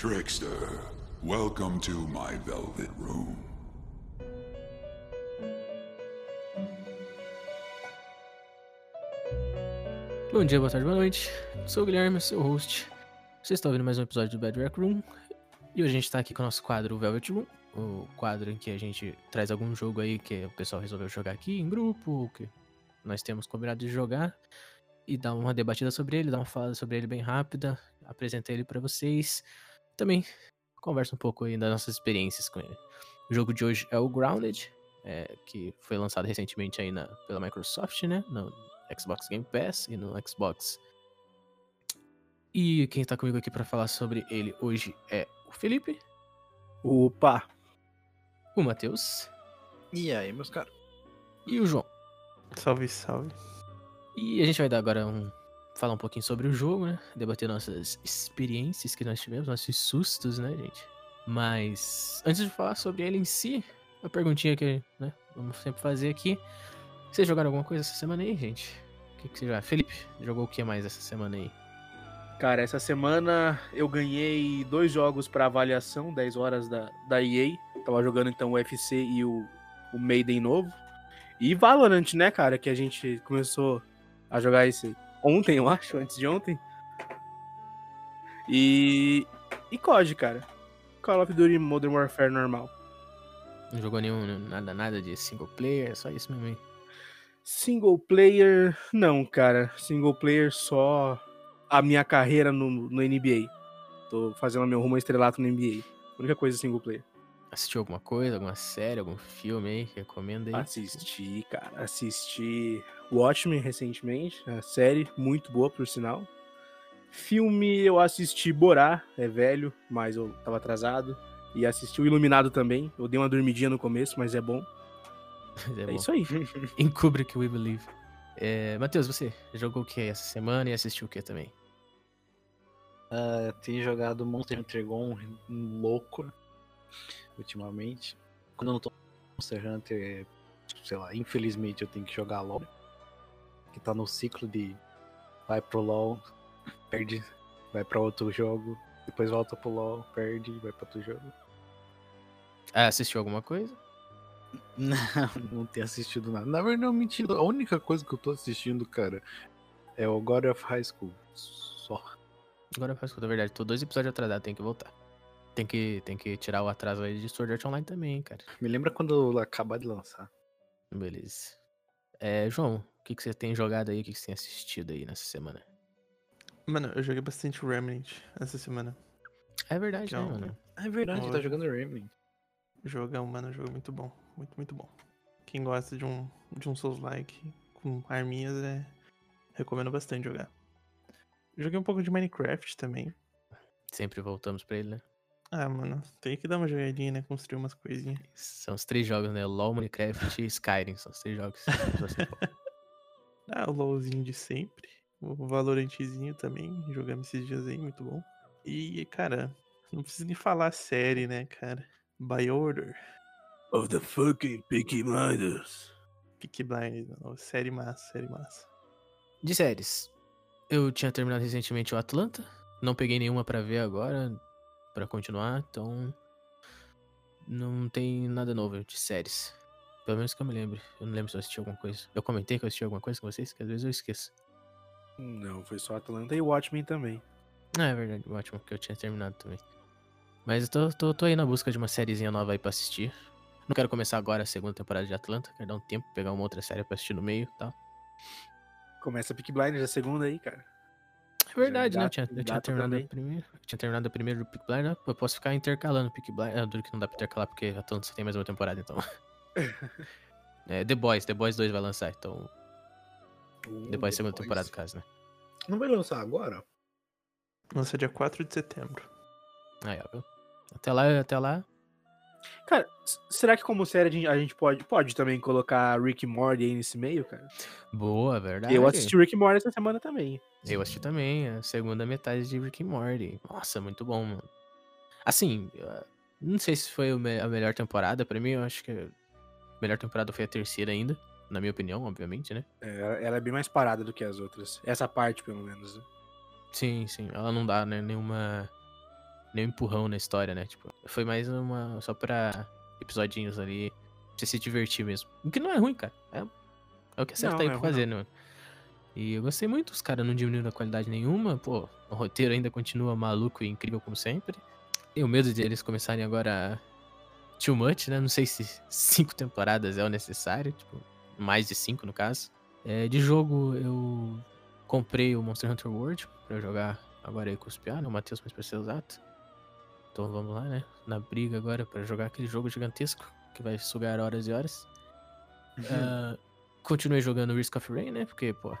Trickster, welcome to my velvet room. Bom dia, boa tarde, boa noite. Sou o Guilherme, seu host. Você está ouvindo mais um episódio do Bad Rec Room. E hoje a gente está aqui com o nosso quadro Velvet Room, o quadro em que a gente traz algum jogo aí que o pessoal resolveu jogar aqui em grupo, que nós temos combinado de jogar, e dar uma debatida sobre ele, dar uma falada sobre ele bem rápida, apresentar ele para vocês. Também conversa um pouco aí das nossas experiências com ele. O jogo de hoje é o Grounded, é, que foi lançado recentemente aí na, pela Microsoft, né? No Xbox Game Pass e no Xbox. E quem tá comigo aqui para falar sobre ele hoje é o Felipe, Opa! o Matheus E aí, meus caras? e o João. Salve, salve. E a gente vai dar agora um. Falar um pouquinho sobre o jogo, né? Debater nossas experiências que nós tivemos, nossos sustos, né, gente? Mas antes de falar sobre ele em si, a perguntinha que né, vamos sempre fazer aqui. Vocês jogaram alguma coisa essa semana aí, gente? O que, que você já. Felipe, jogou o que mais essa semana aí? Cara, essa semana eu ganhei dois jogos pra avaliação, 10 horas da, da EA. Tava jogando então o UFC e o, o Maiden novo. E Valorant, né, cara? Que a gente começou a jogar esse ontem, eu acho, antes de ontem. E. E COD, cara. Call of Duty Modern Warfare normal. Não jogou nenhum, nada, nada de single player, só isso mesmo aí. Single player, não, cara. Single player só a minha carreira no, no NBA. Tô fazendo meu rumo a estrelato no NBA. Única coisa single player. Assistiu alguma coisa, alguma série, algum filme aí? que Recomenda aí. Assisti, cara. Assisti Watchmen recentemente. A série, muito boa, por sinal. Filme, eu assisti Borá, é velho, mas eu tava atrasado. E assisti o Iluminado também. Eu dei uma dormidinha no começo, mas é bom. É É, bom. isso aí. Em Kubrick We Believe. É, Matheus, você jogou o que essa semana e assistiu o que também? Ah, tenho jogado Monster Hunter Gone louco ultimamente. Quando eu não tô Monster Hunter, sei lá, infelizmente eu tenho que jogar LoL. Que tá no ciclo de vai pro LoL, perde, vai pra outro jogo, depois volta pro LoL, perde, vai pra outro jogo. Ah, assistiu alguma coisa? Não, não tenho assistido nada. Na verdade, não, mentira. A única coisa que eu tô assistindo, cara, é o God of High School. Só. Agora faz conta, é verdade. Tô dois episódios atrasados, tem que voltar. Tem que, tem que tirar o atraso aí de Sword Art Online também, hein, cara. Me lembra quando eu acabar de lançar. Beleza. É, João, o que, que você tem jogado aí? O que, que você tem assistido aí nessa semana? Mano, eu joguei bastante Remnant essa semana. É verdade, né, Então, mano? É verdade, Olha. tá jogando Remnant. Jogão, mano, jogo muito bom. Muito, muito bom. Quem gosta de um, de um Souls-like com arminhas, é... recomendo bastante jogar. Joguei um pouco de Minecraft também. Sempre voltamos pra ele, né? Ah, mano, tem que dar uma jogadinha, né? Construir umas coisinhas. São os três jogos, né? LoL, Minecraft e Skyrim. São os três jogos. que você fala. Ah, o LOLzinho de sempre. O Valorantezinho também. Jogamos esses dias aí, muito bom. E, cara, não preciso nem falar série, né, cara? By Order. Of the fucking Peaky Blinders. Peaky Blinders, mano. Série massa, série massa. De séries. Eu tinha terminado recentemente o Atlanta. Não peguei nenhuma pra ver agora, pra continuar, então. Não tem nada novo de séries. Pelo menos que eu me lembre. Eu não lembro se eu assisti alguma coisa. Eu comentei que eu assisti alguma coisa com vocês, que às vezes eu esqueço. Não, foi só Atlanta e Watchmen também. Ah, é verdade, ótimo, que eu tinha terminado também. Mas eu tô, tô, tô aí na busca de uma sériezinha nova aí pra assistir. Não quero começar agora a segunda temporada de Atlanta, quero dar um tempo, pegar uma outra série pra assistir no meio e tal. Começa Peaky Blinders, a segunda aí, cara. É verdade, né? Eu tinha, eu tinha terminado também. a primeira. Eu tinha terminado a primeira do Peak Blind, né? Eu posso ficar intercalando Peak Blind. Ah, duro que não dá pra intercalar porque Atlanta só tem mais uma temporada, então. é, The Boys, The Boys 2 vai lançar, então. Uh, The Boys segunda temporada, no caso, né? Não vai lançar agora? Lança dia 4 de setembro. Aí, ó, viu? Até lá, até lá. Cara, será que como série a gente- pode, pode também colocar Rick Morty aí nesse meio, cara? Boa, verdade. Eu assisti Rick Morty essa semana também. Eu assisti também, a segunda metade de Rick Morty. Nossa, muito bom, mano. Assim, eu não sei se foi a melhor temporada, pra mim eu acho que a melhor temporada foi a terceira ainda, na minha opinião, obviamente, né? É, ela- ela é bem mais parada do que as outras. Essa parte, pelo menos. né? Sim, sim, ela não dá, né, nenhuma nenhum empurrão na história, né? Tipo, foi mais uma. só pra episodinhos ali. Pra você se divertir mesmo. O que não é ruim, cara. É, é o que acerta Não, aí não é pra ruim, fazer, né? mano? E eu gostei muito, os caras não diminuíram a qualidade nenhuma, pô, o roteiro ainda continua maluco e incrível como sempre. Tenho medo de eles começarem agora too much, né? Não sei se cinco temporadas é o necessário, tipo, mais de cinco no caso. É, de jogo, eu comprei o Monster Hunter World pra eu jogar agora aí com os piá, né? O Matheus mais pra ser exato. Então vamos lá, né? Na briga agora pra jogar aquele jogo gigantesco que vai sugar horas e horas. Ah, continuei jogando Risk of Rain, né? Porque, pô,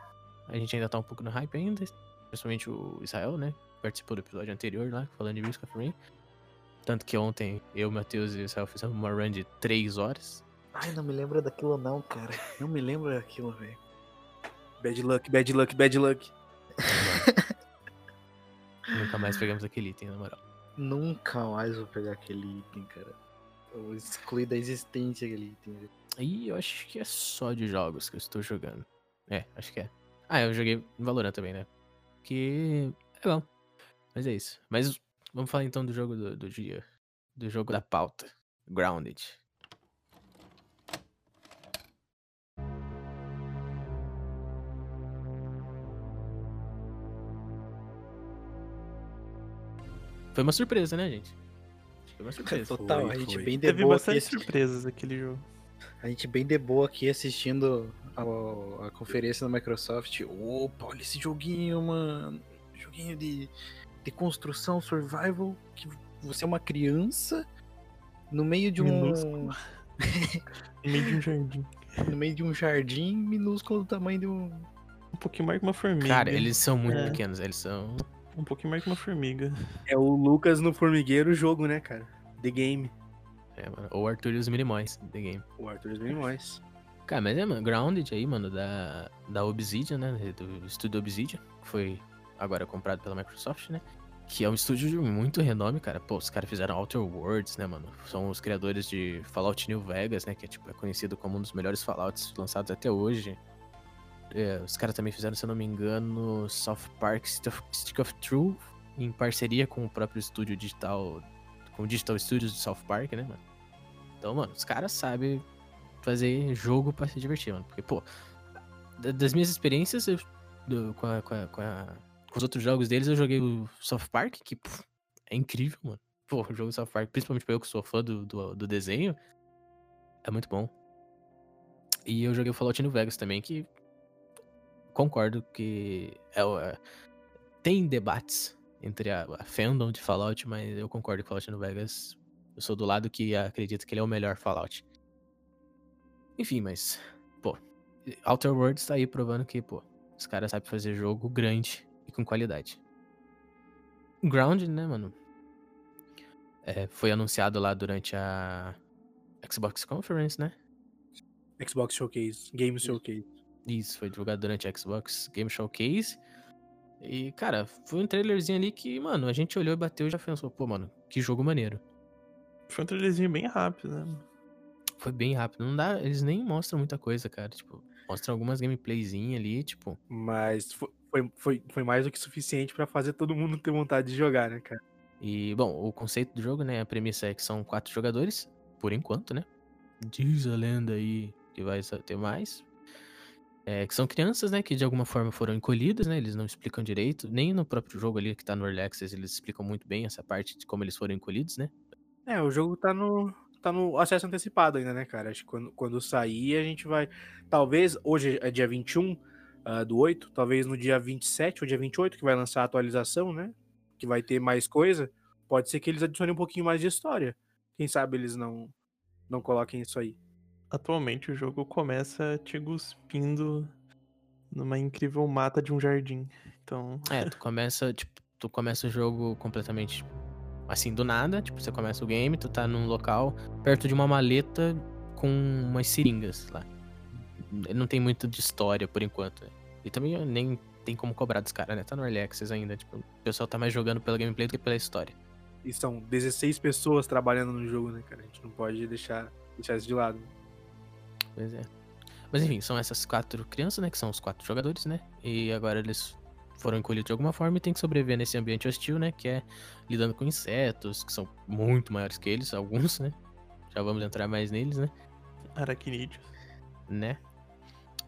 a gente ainda tá um pouco no hype ainda. Principalmente o Israel, né? Participou do episódio anterior lá, falando de Risk of Rain. Tanto que ontem eu, Matheus e o Israel fizemos uma run de 3 horas. Ai, não me lembra daquilo não, cara. Não me lembra daquilo, velho. Bad luck, bad luck, bad luck. Nunca mais pegamos aquele item, na moral. Nunca mais vou pegar aquele item, cara. Eu vou excluir da existência aquele item. Aí eu acho que é só de jogos que eu estou jogando. É, acho que é. Ah, eu joguei Valorant também, né? Que é bom. Mas é isso. Mas vamos falar então do jogo do, do dia. Do jogo da pauta. Grounded. Foi uma surpresa, né, gente? Foi uma surpresa. Total, Foi, a gente foi. bem de Teve boa bastante aqui. surpresas aquele jogo. A gente bem de boa aqui assistindo a, a conferência da Microsoft. Opa, olha esse joguinho, mano. Joguinho de, de construção, survival. Que você é uma criança no meio de um. Minúsculo. No meio de um jardim. no meio de um jardim minúsculo do tamanho de um. Um pouquinho mais que uma formiga. Cara, eles são muito É. pequenos, eles são. Um pouquinho mais que uma formiga. É o Lucas no Formigueiro jogo, né, cara? The Game. É, mano. Ou Arthur e os Minimóis, The Game. O Arthur dos Minimóis. Cara, mas é, mano, Grounded aí, mano, da, da Obsidian, né? Do estúdio Obsidian, que foi agora comprado pela Microsoft, né? Que é um estúdio de muito renome, cara. Pô, os caras fizeram Outer Worlds, né, mano? São os criadores de Fallout New Vegas, né? Que é, tipo, é conhecido como um dos melhores Fallouts lançados até hoje. É, os caras também fizeram, se eu não me engano, South Park Stick of, Truth, em parceria com o próprio estúdio digital, com o Digital Studios de South Park, né, mano? Então, mano, os caras sabem fazer jogo pra se divertir, mano. Porque, pô, da- das minhas experiências eu- do- com, a- com, a- com a- com os outros jogos deles, eu joguei o South Park, que pô, é incrível, mano. Pô, o jogo South Park, principalmente pra eu que sou fã do, do, do desenho, é muito bom. E eu joguei o Fallout New Vegas também, que concordo que é, é- tem debates entre a, a fandom de Fallout, mas eu concordo que Fallout New Vegas, eu sou do lado que acredita que ele é o melhor Fallout. Enfim, mas, pô, Outer Worlds tá aí provando que, pô, os caras sabem fazer jogo grande e com qualidade. Ground, né, mano? É, foi anunciado lá durante a Xbox Conference, né? Xbox Showcase. Game Showcase. Isso, foi divulgado durante a Xbox Game Showcase. E, cara, foi um trailerzinho ali que, mano, a gente olhou e bateu e já pensou, pô, mano, que jogo maneiro. Foi um trailerzinho bem rápido, né? Foi bem rápido. Não dá, eles nem mostram muita coisa, cara. Tipo, mostram algumas gameplayzinhas ali, tipo. Mas fo- foi, foi, foi mais do que suficiente pra fazer todo mundo ter vontade de jogar, né, cara? E, bom, o conceito do jogo, né? A premissa é que são quatro jogadores, por enquanto, né? Diz a lenda aí que vai ter mais. É, que são crianças, né? Que de alguma forma foram encolhidas, né? Eles não explicam direito. Nem no próprio jogo ali que tá no Early Access, eles explicam muito bem essa parte de como eles foram encolhidos, né? É, o jogo tá no, tá no acesso antecipado ainda, né, cara? Acho que quando, quando sair a gente vai. Talvez, hoje é dia 21 ah, do 8, talvez no dia 27 ou dia 28 que vai lançar a atualização, né? Que vai ter mais coisa. Pode ser que eles adicionem um pouquinho mais de história. Quem sabe eles não, não coloquem isso aí. Atualmente o jogo começa te cuspindo numa incrível mata de um jardim. Então, É, tu começa, tipo, tu começa o jogo completamente assim, do nada. Tipo, você começa o game, tu tá num local perto de uma maleta com umas seringas lá. Não tem muito de história por enquanto. né? E também nem tem como cobrar dos caras, né? Tá no Early Access ainda. Tipo, o pessoal tá mais jogando pela gameplay do que pela história. E são 16 pessoas trabalhando no jogo, né, cara? A gente não pode deixar, deixar isso de lado. Pois é. Mas enfim, são essas quatro crianças, né? Que são os quatro jogadores, né? E agora eles foram encolhidos de alguma forma e tem que sobreviver nesse ambiente hostil, né? Que é lidando com insetos, que são muito maiores que eles, alguns, né? Já vamos entrar mais neles, né? Aracnídeos. né?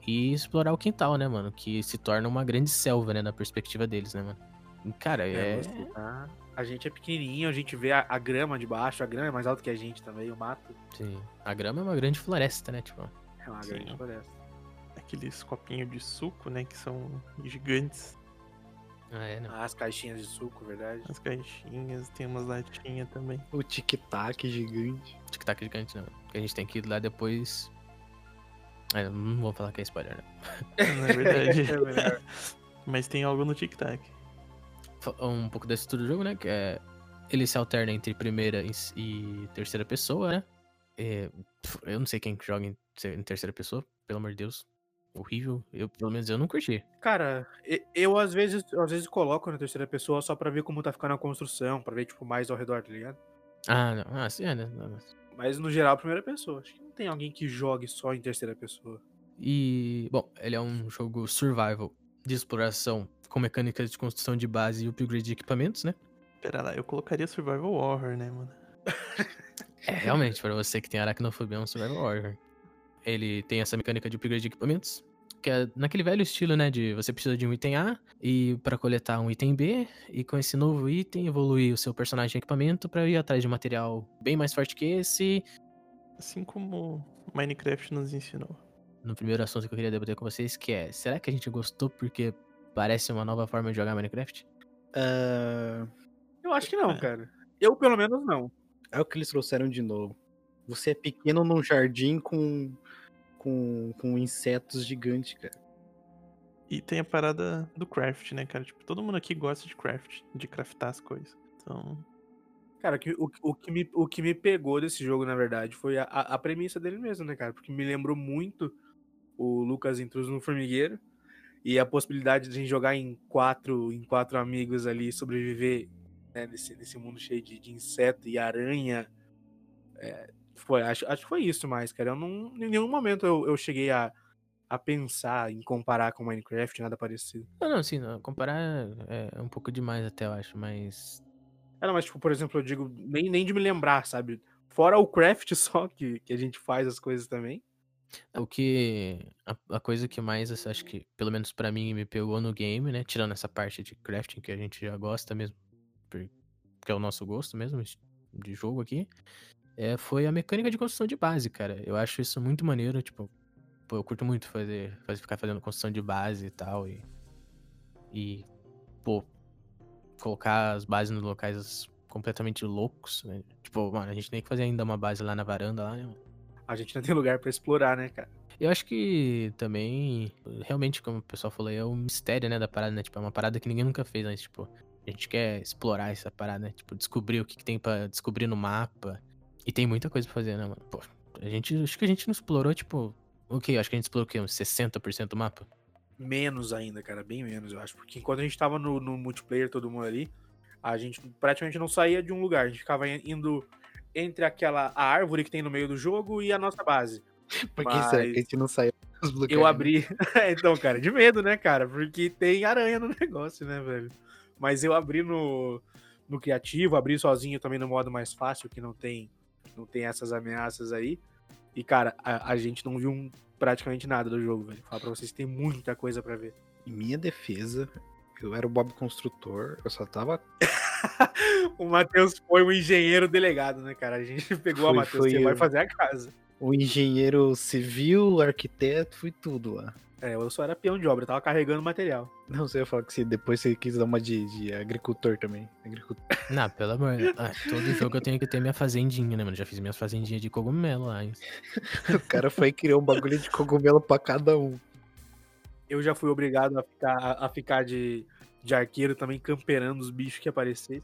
E explorar o quintal, né, mano? Que se torna uma grande selva, né, na perspectiva deles, né, mano? E, Cara, É, é. tá- A gente é pequenininho, a gente vê a, a grama de baixo, a grama é mais alta que a gente também, o mato Sim. A grama é uma grande floresta, né? Tipo, é uma Sim. grande floresta. Aqueles copinhos de suco, né? Que são gigantes. ah, é, não. Ah, As caixinhas de suco, verdade. As caixinhas, tem umas latinhas também. O tic-tac gigante. Tic-tac gigante, não. Porque a gente tem que ir lá depois. É, não vou falar que é spoiler, né? Na verdade. É melhor. Mas tem algo no tic-tac. Um pouco da estrutura do jogo, né? Que é. Ele se alterna entre primeira e terceira pessoa, né? É, eu não sei quem que joga em, em terceira pessoa, pelo amor de Deus. Horrível. Eu, pelo menos eu não curti. Cara, e- eu às vezes, eu, às vezes coloco na terceira pessoa só pra ver como tá ficando a construção, pra ver, tipo, mais ao redor, tá ligado? Ah, não. Ah, sim, é, né? Não, mas- Mas no geral, primeira pessoa. Acho que não tem alguém que jogue só em terceira pessoa. E, bom, ele é um jogo survival de exploração com mecânicas de construção de base e upgrade de equipamentos, né? Pera lá, eu colocaria Survival Horror, né, mano? É, realmente, para você que tem aracnofobia, é um survival horror. Ele tem essa mecânica de upgrade de equipamentos, que é naquele velho estilo, né, de você precisa de um item A e para coletar um item B, e com esse novo item evoluir o seu personagem em equipamento para ir atrás de um material bem mais forte que esse. Assim como Minecraft nos ensinou. No primeiro assunto que eu queria debater com vocês, que é, será que a gente gostou porque parece uma nova forma de jogar Minecraft? Ah, Eu acho que não, É. cara. Eu, pelo menos, não. É o que eles trouxeram de novo. Você é pequeno num jardim com, com, com insetos gigantes, cara. E tem a parada do craft, né, cara? Tipo, todo mundo aqui gosta de craft, de craftar as coisas. Então, Cara, que- o, o, que me, o que me pegou desse jogo, na verdade, foi a, a, premissa dele mesmo, né, cara? Porque me lembrou muito o Lucas Intruso no Formigueiro. E a possibilidade de a gente jogar em quatro, em quatro amigos ali e sobreviver né, nesse, nesse mundo cheio de, de inseto e aranha. É, foi, acho, acho que foi isso mais, cara. Eu não, em nenhum momento eu, eu cheguei a, a pensar em comparar com Minecraft, nada parecido. Não, não, sim, não, comparar é um pouco demais até, eu acho, mas É, não, mas, tipo, por exemplo, eu digo, nem, nem de me lembrar, sabe? Fora o craft só, que, que a gente faz as coisas também. O que. A, a coisa que mais, assim, acho que, pelo menos pra mim, me pegou no game, né? Tirando essa parte de crafting que a gente já gosta mesmo, por- que é o nosso gosto mesmo, es- de jogo aqui, é, foi a mecânica de construção de base, cara. Eu acho isso muito maneiro, tipo, pô, eu curto muito fazer, fazer ficar fazendo construção de base e tal, e. E, pô, colocar as bases nos locais completamente loucos, né? Tipo, mano, a gente tem que fazer ainda uma base lá na varanda, lá, né? A gente não tem lugar pra explorar, né, cara? Eu acho que também, realmente, como o pessoal falou, é um mistério, né, da parada, né? Tipo, é uma parada que ninguém nunca fez antes, tipo, a gente quer explorar essa parada, né? Tipo, descobrir o que, que tem pra descobrir no mapa. E tem muita coisa pra fazer, né, mano? Pô, a gente, acho que a gente não explorou, tipo, o quê? Acho que a gente explorou o quê? Uns 60% do mapa? Menos ainda, cara, bem menos, eu acho. Porque enquanto a gente tava no, no multiplayer, todo mundo ali, a gente praticamente não saía de um lugar. A gente ficava indo entre aquela a árvore que tem no meio do jogo e a nossa base. Por que Mas- será que a gente não saiu dos lugares? Eu abri. então, cara, de medo, né, cara? Porque tem aranha no negócio, né, velho? Mas eu abri no, no criativo, abri sozinho também no modo mais fácil, que não tem, não tem essas ameaças aí. E, cara, a, a gente não viu um- praticamente nada do jogo, velho. Falar pra vocês, tem muita coisa pra ver. Em minha defesa, eu era o Bob Construtor, eu só tava. O Matheus foi o engenheiro delegado, né, cara? A gente pegou a Foi- Matheus, foi você vai eu. fazer a casa. O engenheiro civil, arquiteto, fui tudo lá. É, eu só era peão de obra, eu tava carregando material. Não, você ia falar que você, depois você quis dar uma de, de agricultor também. Agricultor. Não, pelo amor. Ah, todo jogo eu tenho que ter minha fazendinha, né, mano? Já fiz minhas fazendinhas de cogumelo lá, hein? O cara foi e criou um bagulho de cogumelo pra cada um. Eu já fui obrigado a ficar, a, a ficar de, de arqueiro também, camperando os bichos que aparecessem.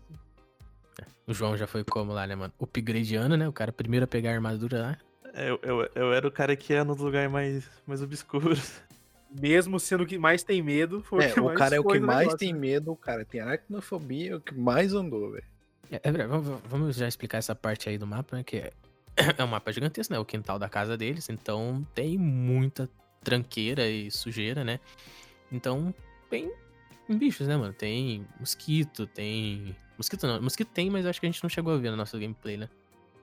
O João já foi como lá, né, mano? Upgradeando, né? O cara primeiro a pegar a armadura lá. é, eu, eu, eu era o cara que ia nos lugares mais, mais obscuros. Mesmo sendo o que mais tem medo, foi É, que o cara é o que mais negócio. tem medo, o cara tem aracnofobia, é o que mais andou, velho. É, é vamos, vamos já explicar essa parte aí do mapa, né? Que é, é um mapa gigantesco, né? O quintal da casa deles. Então tem muita tranqueira e sujeira, né? Então, bem em bichos, né, mano? Tem mosquito, tem. Mosquito não. Mosquito tem, mas eu acho que a gente não chegou a ver no nosso gameplay, né?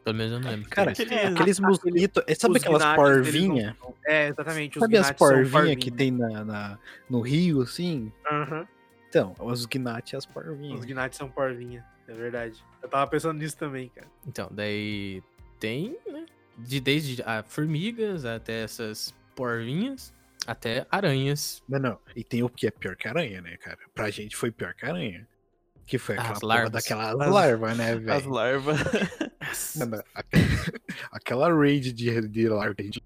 Pelo menos eu não lembro. Cara, aqueles mosquitos. é, Sabe Os aquelas porvinhas? É, exatamente. os Sabe as porvinhas que tem na, na- no rio, assim? Aham. Então, os gnats e as Os porvinhas. gnates são porvinha, é verdade. Eu tava pensando nisso também, cara. Então, daí tem, né? De, desde a formigas até essas porvinhas, até aranhas. Não, não. E tem o que é pior que aranha, né, cara? Pra gente foi pior que aranha. Que foi As aquela porra larvas. daquelas As- larvas, né, As velho? larvas. Mano, a- Aquela raid de, de larva que a gente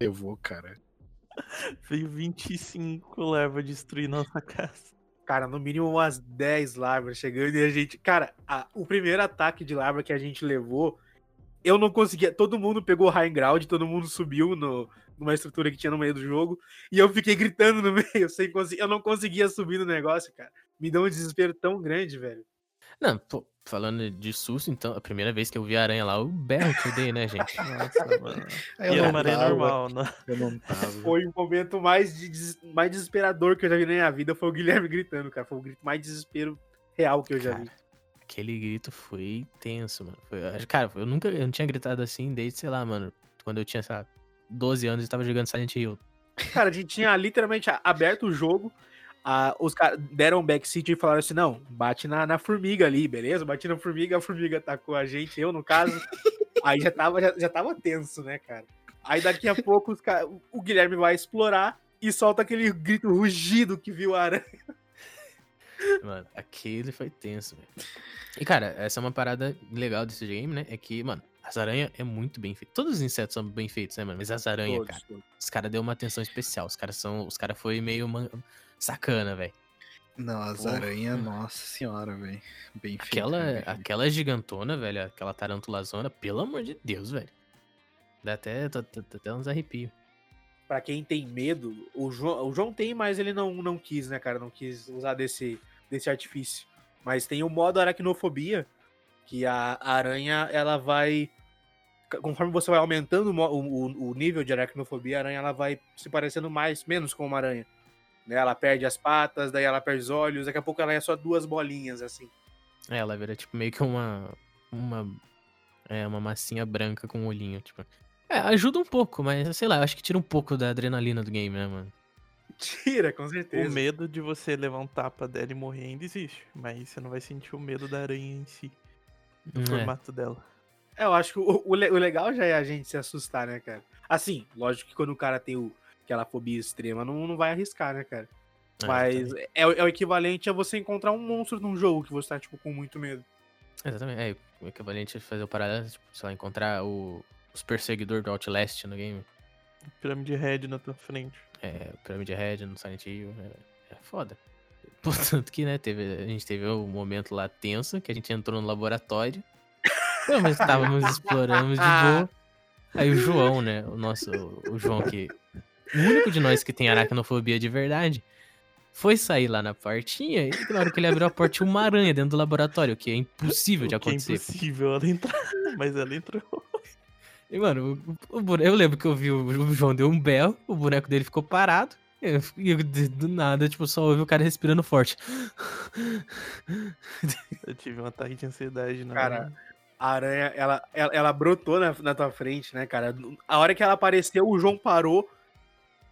levou, cara. Veio 25 larvas destruir nossa casa. Cara, no mínimo umas 10 larvas chegando e a gente. Cara, a- o primeiro ataque de larva que a gente levou, eu não conseguia. Todo mundo pegou high ground, todo mundo subiu no, numa estrutura que tinha no meio do jogo. E eu fiquei gritando no meio, sem conseguir. Eu não conseguia subir no negócio, cara. Me deu um desespero tão grande, velho. Não, pô, falando de susto, então, a primeira vez que eu vi a aranha lá, o berro que eu dei, né, gente? Nossa, mano. E eu era não uma aranha tava, normal, não. Eu não tava. Foi o momento mais, de des- mais desesperador que eu já vi na minha vida. Foi o Guilherme gritando, cara. Foi o grito mais desespero real que eu já vi. Aquele grito foi tenso, mano. Foi- cara, eu nunca eu não tinha gritado assim desde, sei lá, mano, quando eu tinha, sei lá, 12 anos e tava jogando Silent Hill. Cara, a gente tinha literalmente aberto o jogo. A- os caras deram um backseat e falaram assim: não, bate na, na formiga ali, beleza? Bati na formiga, a formiga atacou a gente, eu no caso. Aí já tava, já, já tava tenso, né, cara? Aí daqui a pouco os ca- o Guilherme vai explorar e solta aquele grito rugido que viu a aranha. Mano, aquele foi tenso, velho. E, cara, essa é uma parada legal desse game, né? É que, mano, as aranhas é muito bem feito. Todos os insetos são bem feitos, né, mano? Mas as aranhas, Todos, cara, todos. os caras deu uma atenção especial. Os caras são. Os caras foi meio man- sacana, velho. Não, as Porra. aranhas, nossa senhora, velho. Bem feito. Aquela, bem feito. aquela gigantona, velho, aquela tarantulazona, pelo amor de Deus, velho. Dá até, dá, dá- dá até uns arrepios. Pra quem tem medo, o João, o João tem, mas ele não, não quis, né, cara? Não quis usar desse, desse artifício. Mas tem o modo aracnofobia, que a, aranha, ela vai. Conforme você vai aumentando o, o, o nível de aracnofobia, a aranha ela vai se parecendo mais, menos com uma aranha. Né? Ela perde as patas, daí ela perde os olhos, daqui a pouco ela é só duas bolinhas, assim. É, ela vira tipo meio que uma. Uma. É, uma massinha branca com um olhinho, tipo. É, ajuda um pouco, mas sei lá, eu acho que tira um pouco da adrenalina do game, né, mano? Tira, com certeza. O medo de você levar um tapa dela e morrer ainda existe. Mas você não vai sentir o medo da aranha em si. Do É. formato dela. É, eu acho que o, o o legal já é a gente se assustar, né, cara? Assim, lógico que quando o cara tem o, aquela fobia extrema, não, não vai arriscar, né, cara? É, Mas é, o- é o equivalente a você encontrar um monstro num jogo que você tá, tipo, com muito medo. Exatamente. É, o equivalente a fazer o paralelo, tipo, sei lá, encontrar o, os perseguidores do Outlast no game. Pirâmide Red na tua frente. É, Pyramid Head no Silent Hill. É, é foda. Portanto que, né, teve, a gente teve um momento lá tenso, que a gente entrou no laboratório. Menos estávamos explorando de boa. Aí o João, né, o nosso, o João que... O único de nós que tem aracnofobia de verdade, foi sair lá na portinha e na hora que ele abriu a porta tinha uma aranha dentro do laboratório, o que é impossível de O que é acontecer. impossível ela entrar. Mas ela entrou. E, mano, o, o eu lembro que eu vi o, o João deu um belo, o boneco dele ficou parado. E de- do nada, tipo, só ouvi o cara respirando forte. Eu tive um ataque de ansiedade na Cara, hora. A aranha, ela, ela, ela brotou na, na tua frente, né, cara? A hora que ela apareceu, o João parou.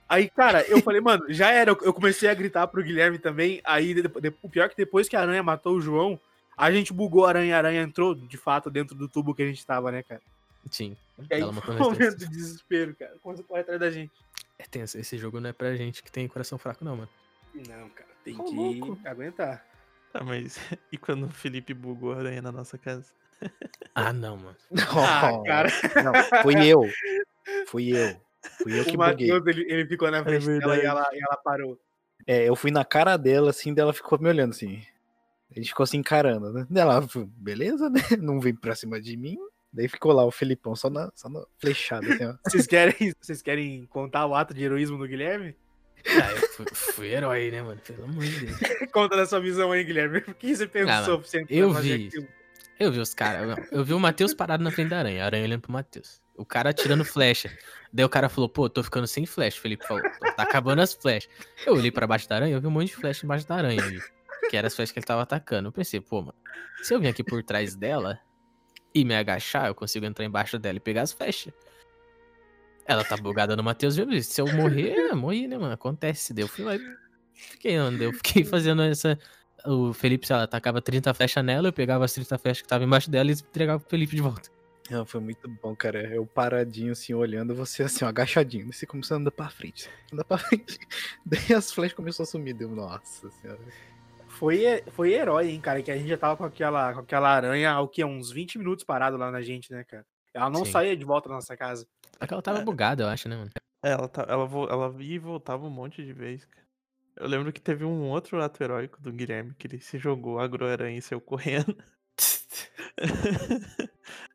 Aí, cara, eu falei, mano, já era. Eu comecei a gritar pro Guilherme também. Aí, de- de- o pior é que depois que a aranha matou o João, a gente bugou a aranha. A aranha entrou, de fato, dentro do tubo que a gente tava, né, cara? Sim, E aí, Ela matou foi um momento de desespero, cara. Começou a correr atrás da gente. é tenso. Esse jogo não é pra gente que tem coração fraco, não, mano. Não, cara, tem Ô, que louco. aguentar. Tá, mas. E quando o Felipe bugou a aranha na nossa casa? Ah, não, mano. Ah, cara, Não, fui eu. Fui eu. Fui eu que o buguei. Matheus, ele, ele ficou na frente dela e ela, e ela parou. É, eu fui na cara dela, assim, dela ficou me olhando assim. A gente ficou se encarando, né? Ela, beleza, né? Não vem pra cima de mim. Daí ficou lá o Felipão só na, só na flechada, assim, ó. Vocês querem, vocês querem contar o ato de heroísmo do Guilherme? Ah, eu fui, fui herói, né, mano? Pelo amor de Deus. Conta da sua visão aí, Guilherme. O que você pensou Ah, mano, pra você eu fazer vi. aquilo? Eu vi os caras. Eu vi o Matheus parado na frente da aranha. A aranha olhando pro Matheus. O cara atirando flecha. Daí o cara falou, pô, tô ficando sem flecha. O Felipe falou, tá acabando as flechas. Eu olhei pra baixo da aranha, eu vi um monte de flecha embaixo da aranha ali. que era as flechas que ele tava atacando. Eu pensei, pô, mano, se eu vim aqui por trás dela e me agachar, eu consigo entrar embaixo dela e pegar as flechas. Ela tá bugada no Matheus viu? Se eu morrer, eu morri, né, mano? Acontece. Daí eu fui lá e fiquei andando. Eu fiquei fazendo essa. O Felipe, sei lá, tacava 30 flechas nela, eu pegava as 30 flechas que estavam embaixo dela e entregava pro Felipe de volta. Não, foi muito bom, cara. Eu paradinho assim, olhando, você assim, ó, agachadinho. Você começou a andar pra frente. Andar pra frente. Daí as flechas começaram a sumir. Deu, nossa senhora. Foi, foi herói, hein, cara, que a gente já tava com aquela, com aquela aranha o que? Uns 20 minutos parado lá na gente, né, cara? Ela não Sim. saía de volta da nossa casa. Só que ela tava É. bugada, eu acho, né, mano? É, Ela, tá, ela, vo- ela ia e voltava um monte de vezes, cara. Eu lembro que teve um outro ato heróico do Guilherme, que ele se jogou, agrou a aranha e saiu correndo.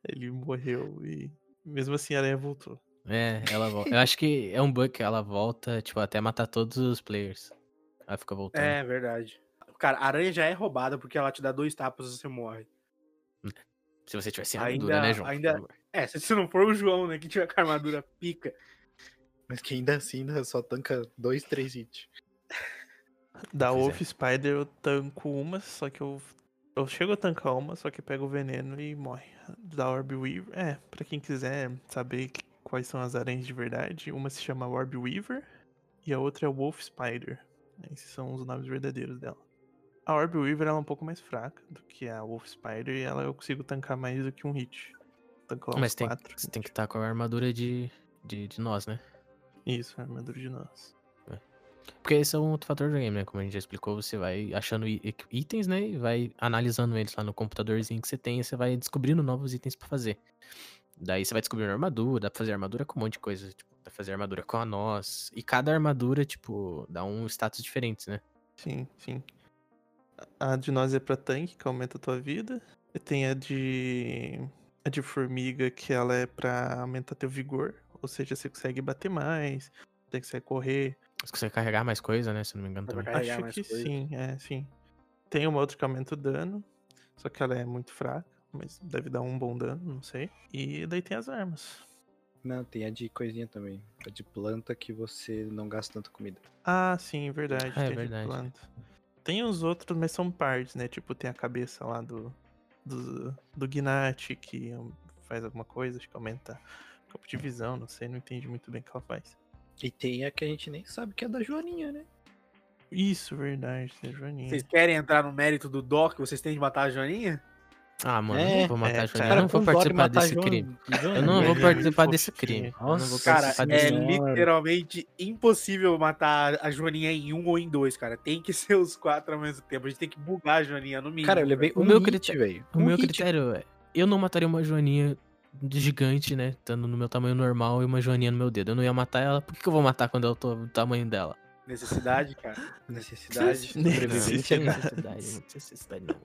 ele morreu e mesmo assim a aranha voltou. É, ela volta. Eu acho que é um bug que ela volta, tipo, até matar todos os players. Ela fica voltando. É, verdade. Cara, a aranha já é roubada porque ela te dá dois tapas e você morre. Se você tivesse Ainda- armadura, né, João? Ainda-. É, se você não for o João, né, que tiver com a armadura pica. Mas que ainda assim ainda só tanca dois, três hits. Da é. Wolf Spider eu tanco uma, só que eu. Eu chego a tancar uma, só que pego o veneno e morre. Da Orb Weaver. É, pra quem quiser saber quais são as aranhas de verdade, uma se chama Orb Weaver e a outra é Wolf Spider. Esses são os nomes verdadeiros dela. A Orb Weaver ela é um pouco mais fraca do que a Wolf Spider e ela eu consigo tancar mais do que um hit. Tanco lá Mas tem, quatro. você tem que estar com a armadura de, de, de nós, né? Isso, armadura de nós. Porque esse é um outro fator do game, né? Como a gente já explicou, você vai achando itens, né? E vai analisando eles lá no computadorzinho que você tem e você vai descobrindo novos itens pra fazer. Daí você vai descobrindo armadura, dá pra fazer armadura com um monte de coisa. Tipo, dá pra fazer armadura com a nós. E cada armadura, tipo, dá um status diferente, né? Sim, sim. A de nós é pra tanque, que aumenta a tua vida. E tem a de. A de formiga, que ela é pra aumentar teu vigor. Ou seja, você consegue bater mais, você consegue correr. Você consegue carregar mais coisa, né? Se eu não me engano também. Acho que coisa. sim, é, sim. Tem uma outra que aumenta o dano. Só que ela é muito fraca, mas deve dar um bom dano, não sei. E daí tem as armas. Não, tem a de coisinha também. A de planta que você não gasta tanta comida. Ah, sim, verdade. Ah, é tem de verdade. planta. Tem os outros, mas são partes, né? Tipo, tem a cabeça lá do, do, do Gnat, que faz alguma coisa, acho que aumenta o campo de visão, não sei, não entendi muito bem o que ela faz. E tem a que a gente nem sabe que é da Joaninha, né? Isso, verdade, tem a Joaninha. Vocês querem entrar no mérito do Doc? Vocês têm de matar a Joaninha? Ah, mano, eu É, não vou matar é, a Joaninha. cara, Eu não vou de participar desse Joan- crime. Joaninha. Eu não vou Ele é participar muito desse fofinho. crime. Eu não vou Nossa, Cara, é literalmente impossível matar a Joaninha em um ou em dois, cara. Tem que ser os quatro ao mesmo tempo. A gente tem que bugar a Joaninha no mínimo. Cara, eu levei O um meu hit, critério- velho. O Um meu hit. critério é: eu não mataria uma joaninha gigante, né? Estando no meu tamanho normal e uma joaninha no meu dedo. Eu não ia matar ela. Por que que eu vou matar quando eu tô do tamanho dela? Necessidade, cara. Necessidade. Não, Necessidade. necessidade, não.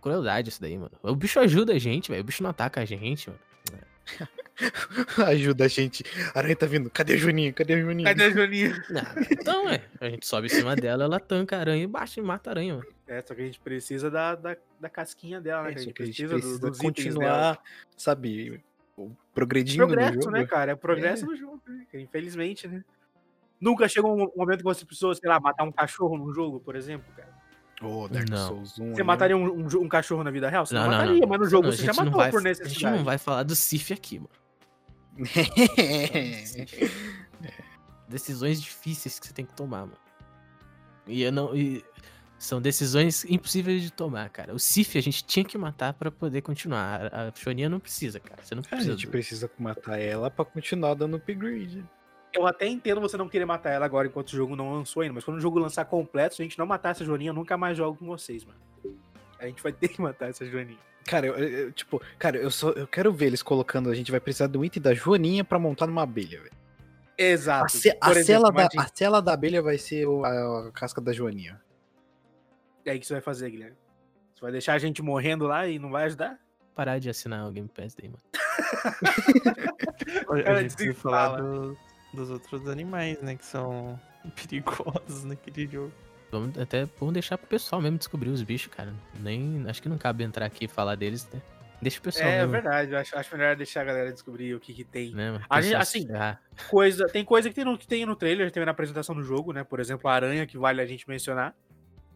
Crueldade isso daí, mano. O bicho ajuda a gente, velho. O bicho não ataca a gente, mano. Ajuda a gente. A aranha tá vindo. Cadê a Joaninha? Cadê a Joaninha? Cadê a Joaninha? Não, então, é. A gente sobe em cima dela, ela tanca a aranha e baixa e mata a aranha, mano. É, só que a gente precisa da, da, da casquinha dela, né? É, a gente do- precisa dos itens dela. continuar, sabe, o- progredindo no Progresso, jogo. né, cara? É progresso no jogo, né? Infelizmente, né? Nunca chegou um momento que você precisou, sei lá, matar um cachorro num jogo, por exemplo, cara. Ô, Dark Não. Souls 1. Você aí, mataria um, um um cachorro na vida real? Você não, Não, não, mataria, não. mas no jogo Não, você já não matou vai- por A gente necessidade. não vai falar do Sif aqui, mano. Decisões difíceis que você tem que tomar, mano. E eu não. e são decisões impossíveis de tomar, cara. O Sif a gente tinha que matar pra poder continuar. A a Shoninha não precisa, cara. Você não A precisa. gente do- precisa matar ela pra continuar dando upgrade. Eu até entendo você não querer matar ela agora enquanto o jogo não lançou ainda, mas quando o jogo lançar completo, se a gente não matar essa Joaninha, eu nunca mais jogo com vocês, mano. A gente vai ter que matar essa Joaninha. Cara, eu, eu- tipo, cara, eu só eu quero ver eles colocando. A gente vai precisar do item da Joaninha pra montar numa abelha, velho. A, Exato. ce- a exemplo, cela da, a cela da abelha vai ser o- a, a casca da Joaninha. É aí que você vai fazer, Guilherme. Você vai deixar a gente morrendo lá e não vai ajudar? Parar de assinar o Game Pass daí, mano. A gente precisa falar desenfala. do- dos outros animais, né? Que são perigosos naquele jogo. Vamos até vamos deixar pro pessoal mesmo descobrir os bichos, cara. Nem. Acho que não cabe entrar aqui e falar deles, né? Deixa o pessoal É mesmo, verdade, eu acho, acho melhor deixar a galera descobrir o que, que tem. né? A gente- assim. Coisa, tem coisa que tem, no, que tem no trailer, tem na apresentação do jogo, né? Por exemplo, a aranha, que vale a gente mencionar.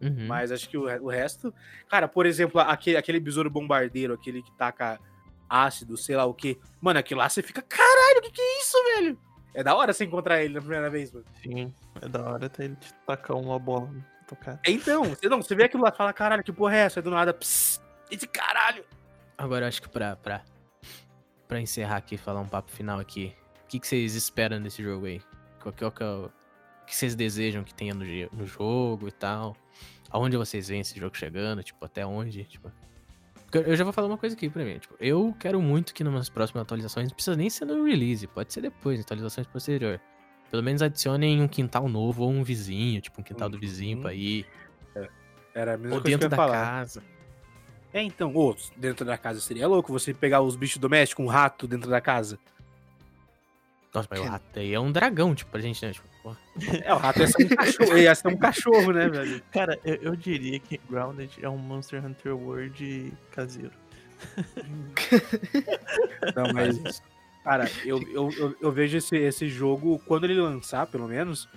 Uhum. Mas acho que o, o resto. Cara, por exemplo, aquele, aquele besouro bombardeiro, aquele que taca ácido, sei lá o quê. Mano, aquilo lá você fica, caralho, o que, que é isso, velho? É da hora você encontrar ele na primeira vez, mano. Sim, é da hora até ele te tacar uma bola tocar. Então, você, não, você vê aquilo lá e fala, caralho, que porra é essa? Aí do nada, pss, esse caralho. Agora, acho que pra, pra, pra encerrar aqui, falar um papo final aqui, o que, que vocês esperam desse jogo aí? Qual, que é o que é vocês desejam que tenha no, no jogo e tal? Aonde vocês veem esse jogo chegando? Tipo, até onde? Tipo... Eu já vou falar uma coisa aqui pra mim. Tipo, eu quero muito que nas próximas atualizações, não precisa nem ser no release, pode ser depois, em atualizações posterior. Pelo menos adicionem um quintal novo ou um vizinho, tipo um quintal do vizinho Uhum. pra ir. Era a mesma Ou coisa dentro que eu da ia falar. casa. É, então, ô, dentro da casa seria louco você pegar os bichos domésticos, um rato dentro da casa. Nossa, mas o rato aí é um dragão, tipo, pra gente, né? Tipo, porra. É, o rato ia ser um cachorro, ia ser um cachorro, né, velho? Cara, eu, eu diria que Grounded é um Monster Hunter World caseiro. Não, mas. Cara, eu, eu, eu, eu vejo esse, esse jogo, quando ele lançar, pelo menos,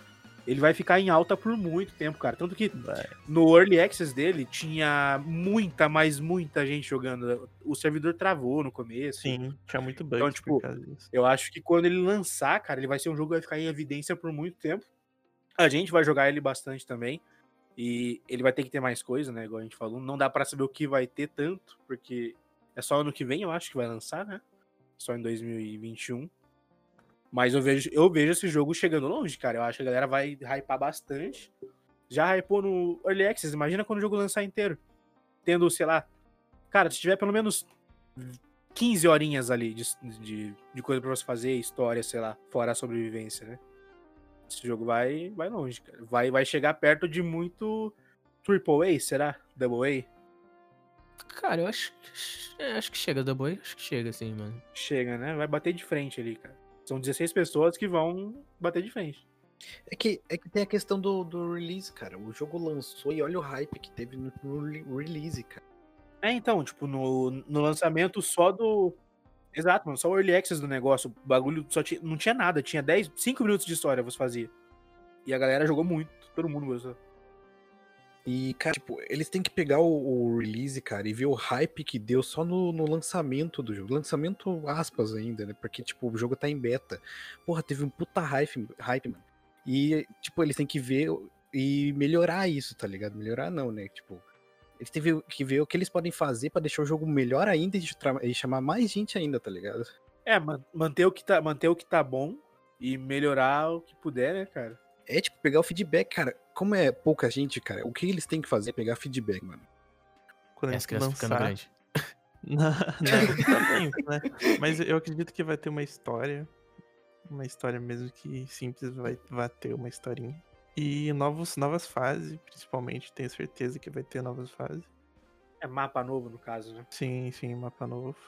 ele vai ficar em alta por muito tempo, cara. Tanto que Vai. no Early Access dele tinha muita, mas muita gente jogando. O servidor travou no começo. Sim, tinha muito bug Então, tipo. Eu acho que quando ele lançar, cara, ele vai ser um jogo que vai ficar em evidência por muito tempo. A gente vai jogar ele bastante também. E ele vai ter que ter mais coisa, né? Igual a gente falou. Não dá pra saber o que vai ter tanto, porque é só ano que vem, eu acho que vai lançar, né? Só em 2021. Mas eu vejo, eu vejo esse jogo chegando longe, cara. Eu acho que a galera vai hypar bastante. Já hypou no Early Access. Imagina quando o jogo lançar inteiro. Tendo, sei lá. Cara, se tiver pelo menos 15 horinhas ali de, de, de coisa pra você fazer, história, sei lá, fora a sobrevivência, né? Esse jogo vai, vai longe, cara. Vai, vai chegar perto de muito Triple A, será? Double A? Cara, eu acho, é, acho que chega da boi, acho que chega assim, mano. Chega, né? Vai bater de frente ali, cara. São 16 pessoas que vão bater de frente. É que, é que tem a questão do, do release, cara. O jogo lançou e olha o hype que teve no, no re- release, cara. É, então, tipo, no, no lançamento só do. Exato, mano, só o Early Access do negócio. O bagulho só tinha, não tinha nada, tinha 10, 5 minutos de história você fazia. E a galera jogou muito, todo mundo gostou. E, cara, tipo, eles têm que pegar o, o release, cara, e ver o hype que deu só no, no lançamento do jogo. Lançamento, aspas, ainda, né? Porque, tipo, o jogo tá em beta. Porra, teve um puta hype, hype mano. E, tipo, eles têm que ver e melhorar isso, tá ligado? Melhorar não, né? Tipo, eles têm que ver o que eles podem fazer pra deixar o jogo melhor ainda e e chamar mais gente ainda, tá ligado? É, man- manter o que tá, manter o que tá bom e melhorar o que puder, né, cara? É, tipo, pegar o feedback, cara. Como é pouca gente, cara, o que eles têm que fazer é pegar feedback, mano. Quando As gente crianças ficando lançar, grande. Não, não, também, né? Mas eu acredito que vai ter uma história. Uma história mesmo que simples vai, vai ter uma historinha. E novos, novas fases, principalmente, tenho certeza que vai ter novas fases. É mapa novo, no caso, né? Sim, sim, mapa novo.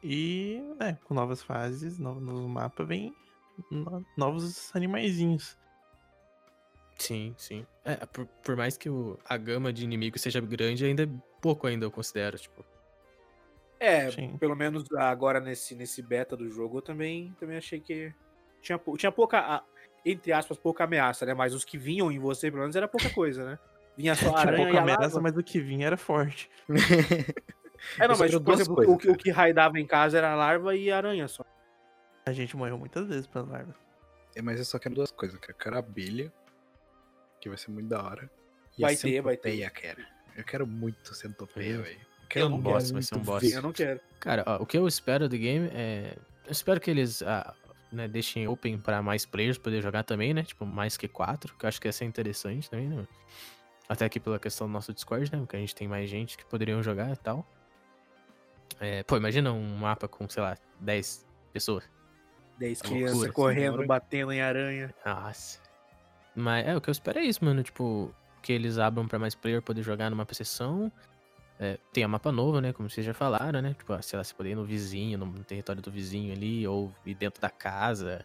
E, né, com novas fases, no, no mapa vem no- novos animaizinhos. Sim, sim. É, por, por mais que o, a gama de inimigos seja grande, ainda é pouco ainda, eu considero, tipo. É, Sim. pelo menos agora nesse, nesse beta do jogo, eu também, também achei que tinha, tinha pouca, entre aspas, pouca ameaça, né? Mas os que vinham em você, pelo menos, era pouca coisa, né? Vinha só a Tinha aranha pouca e a ameaça, lava. mas o que vinha era forte. É, não, mas, por duas exemplo, coisas, o, que- o que raidava em casa era a larva e a aranha só. A gente morreu muitas vezes pra larva. É, mas eu só quero duas coisas, cara. Eu quero abelha, que vai ser muito da hora. E Vai a ter, vai ter. cara. Eu quero muito centopeia, velho. Eu é quero um boss, vai ser um boss. ver. Eu não quero. Cara, ó, o que eu espero do game é. Eu espero que eles ah, né, deixem open pra mais players poder jogar também, né? Tipo, mais que quatro, que eu acho que ia ser interessante também, né? Até aqui pela questão do nosso Discord, né? Porque a gente tem mais gente que poderiam jogar e tal. É, pô, imagina um mapa com, sei lá, 10 pessoas. 10 É crianças correndo, batendo em aranha. Nossa. Mas é, o que eu espero é isso, mano. Tipo, que eles abram pra mais player poder jogar numa sessão. É, tem a mapa novo, né? Como vocês já falaram, né? Tipo, sei lá, você poder ir no vizinho, no território do vizinho ali, ou ir dentro da casa.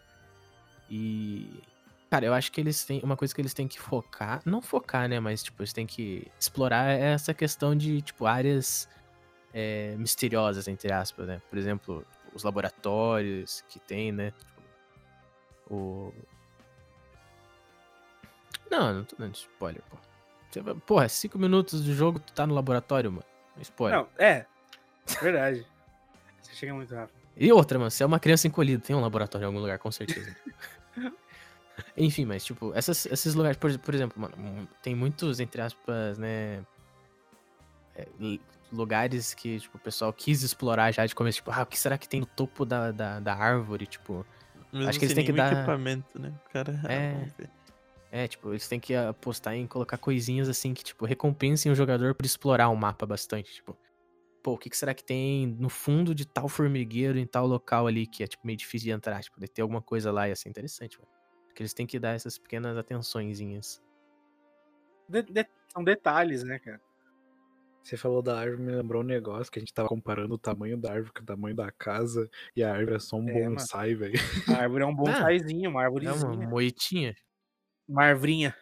E. Cara, eu acho que eles têm. Uma coisa que eles têm que focar. Não focar, né? Mas, tipo, eles têm que explorar essa questão de, tipo, áreas é, misteriosas, entre aspas, né? Por exemplo, os laboratórios que tem, né? Tipo, o. Não, não tô dando spoiler, pô. Você Porra, cinco minutos do jogo, tu tá no laboratório, mano. Spoiler. Não, é. Verdade. Você chega muito rápido. E outra, mano, você é uma criança encolhida, tem um laboratório em algum lugar, com certeza. Enfim, mas, tipo, essas- esses lugares, por, por exemplo, mano, um, tem muitos, entre aspas, né. é, lugares que, tipo, o pessoal quis explorar já de começo, tipo, ah, o que será que tem no topo da, da, da árvore? Tipo, Mesmo Acho que eles têm que dar- equipamento, né? O cara. ah, É. é, tipo, eles têm que apostar em colocar coisinhas assim que, tipo, recompensem o jogador por explorar o mapa bastante. Tipo, pô, o que, que será que tem no fundo de tal formigueiro em tal local ali que é, tipo, meio difícil de entrar? Tipo, de ter alguma coisa lá ia ser interessante, mano. Porque eles têm que dar essas pequenas atençõezinhas. De- de- são detalhes, né, cara? Você falou da árvore, me lembrou um negócio que a gente tava comparando o tamanho da árvore com o tamanho da casa, e a árvore é só um É, bonsai, velho. A árvore é um bonsaizinho, uma É árvorezinha. uma moitinha. Uma arvrinha.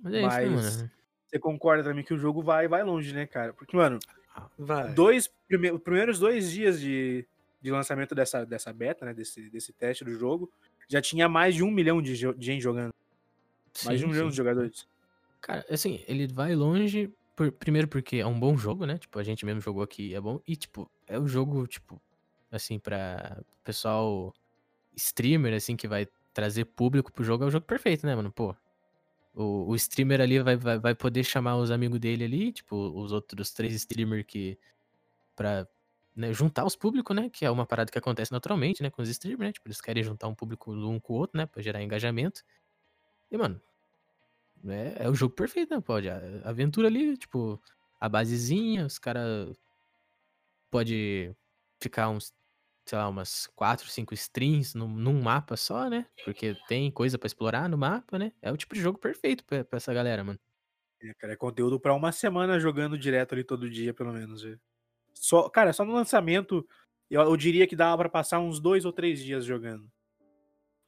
Mas é isso, né, Mas- mano? Você concorda também que o jogo vai, vai longe, né, cara? Porque, mano, Vai. dois, prime- os primeiros dois dias de, de lançamento dessa, dessa beta, né? Desse, desse teste do jogo, já tinha mais de um milhão de, jo- de gente jogando. mais de um Sim, milhão sim. de jogadores. Cara, assim, ele vai longe, por- primeiro porque é um bom jogo, né? Tipo, a gente mesmo jogou aqui, é bom. E, tipo, é o jogo, tipo, assim, pra pessoal streamer, assim, que vai trazer público pro jogo, é o jogo perfeito, né, mano? Pô, o, o streamer ali vai, vai, vai poder chamar os amigos dele ali, tipo, os outros três streamers que... pra né, juntar os públicos, né? Que é uma parada que acontece naturalmente, né? Com os streamers, né? Tipo, eles querem juntar um público um com o outro, né? Pra gerar engajamento. E, mano, é, é o jogo perfeito, né? Pode. A aventura ali, tipo, a basezinha, os caras. Pode ficar uns, sei lá, umas 4, 5 streams num, num mapa só, né? Porque tem coisa pra explorar no mapa, né? É o tipo de jogo perfeito pra, pra essa galera, mano. É, cara, é conteúdo pra uma semana jogando direto ali todo dia, pelo menos. viu? Só, cara, só no lançamento, eu, eu diria que dava pra passar uns dois ou três dias jogando.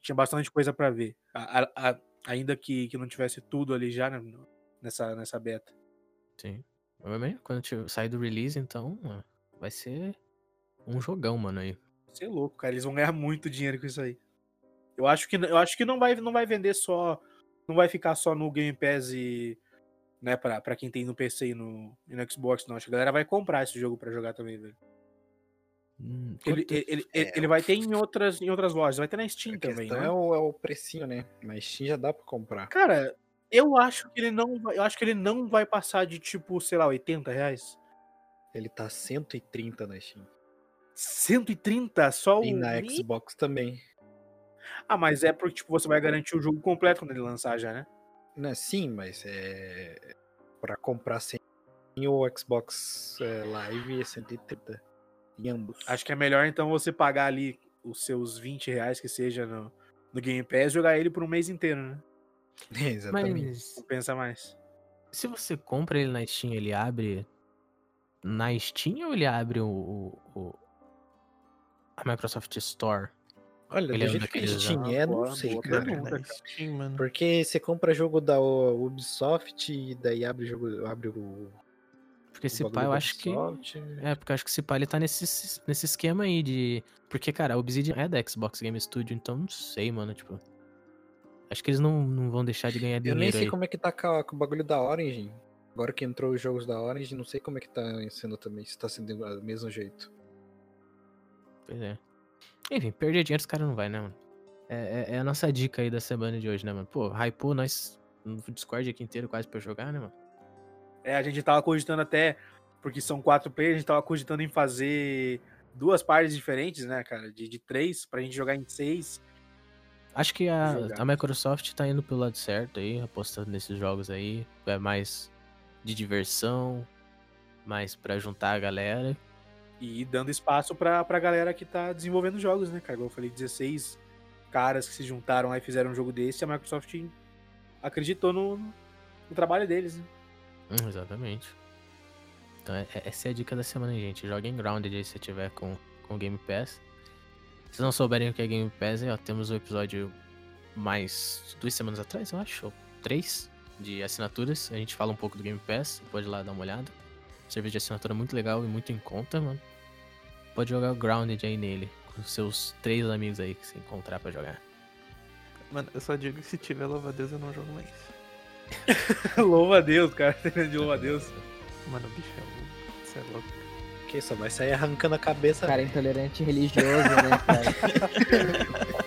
Tinha bastante coisa pra ver. A- a- a- ainda que, que não tivesse tudo ali já né, nessa, nessa beta. Sim. Quando sair do release, então, vai ser um jogão, mano, aí. Você é louco, cara. Eles vão ganhar muito dinheiro com isso aí. Eu acho que, eu acho que não, vai, não vai vender só. Não vai ficar só no Game Pass e. Né, pra, pra quem tem no PC e no, e no Xbox, não. Acho que a galera vai comprar esse jogo pra jogar também, velho. Hum, Ele, quanto- ele, ele, É, ele vai ter em outras, em outras lojas, vai ter na Steam também, né? é, o, é o precinho, né? Mas Steam já dá pra comprar. Cara, eu acho que ele não vai. Eu acho que ele não vai passar de tipo, sei lá, 80 reais. Ele tá 130 na Steam. 130 só o. E na Mi- Xbox também. Ah, mas é porque tipo, você vai garantir o jogo completo quando ele lançar já, né? Né, sim, mas é. Pra comprar sem o Xbox é, Live é 130. Em ambos. Acho que é melhor então você pagar ali os seus 20 reais que seja no, no Game Pass e jogar ele por um mês inteiro, né? É, exatamente. Mas Compensa mais. se você compra ele na Steam, ele abre na Steam ou ele abre o- o- a Microsoft Store? Olha, do é jeito que a Steam ah, é, não boa- sei, boa cara. pergunta. Na Steam, mano. Porque você compra jogo da Ubisoft e daí abre jogo, abre o. Porque esse pai eu acho que. É, porque eu acho que esse pai ele tá nesse, nesse esquema aí de. Porque, cara, a Obsidian é da Xbox Game Studio, então não sei, mano, tipo. Acho que eles não, não vão deixar de ganhar Eu dinheiro nem sei aí. como é que tá com, a- com o bagulho da Orange. Agora que entrou os jogos da Orange, não sei como é que tá sendo também. Se tá sendo do mesmo jeito. Pois é. Enfim, perder dinheiro os caras não vai, né, mano? É, é- é a nossa dica aí da semana de hoje, né, mano? Pô, hypou nós no Discord aqui inteiro quase pra jogar, né, mano? É, a gente tava cogitando até, porque são quatro players, a gente tava cogitando em fazer duas partes diferentes, né, cara? De, de três, pra gente jogar em seis. Acho que a, a Microsoft tá indo pelo lado certo aí, apostando nesses jogos aí. É mais de diversão, mais pra juntar a galera. E dando espaço pra, pra galera que tá desenvolvendo jogos, né, cara? Como eu falei, 16 caras que se juntaram lá e fizeram um jogo desse, a Microsoft acreditou no, no trabalho deles, né? Hum, exatamente. Então, é- essa é a dica da semana, gente. Joguem Grounded aí se tiver com, com Game Pass. Se não souberem o que é Game Pass, ó, temos o episódio mais duas semanas atrás, eu acho, ou três, de assinaturas. A gente fala um pouco do Game Pass, pode ir lá dar uma olhada. Serviço de assinatura muito legal e muito em conta, mano pode jogar o Grounded aí nele, com seus três amigos aí que se encontrar para jogar. Mano, eu só digo que se tiver louva a Deus eu não jogo mais. louva a Deus, cara, de louva a Deus. Mano, o bicho é louco. Você é louco. Que só vai sair arrancando a cabeça. Cara intolerante religioso, né, cara?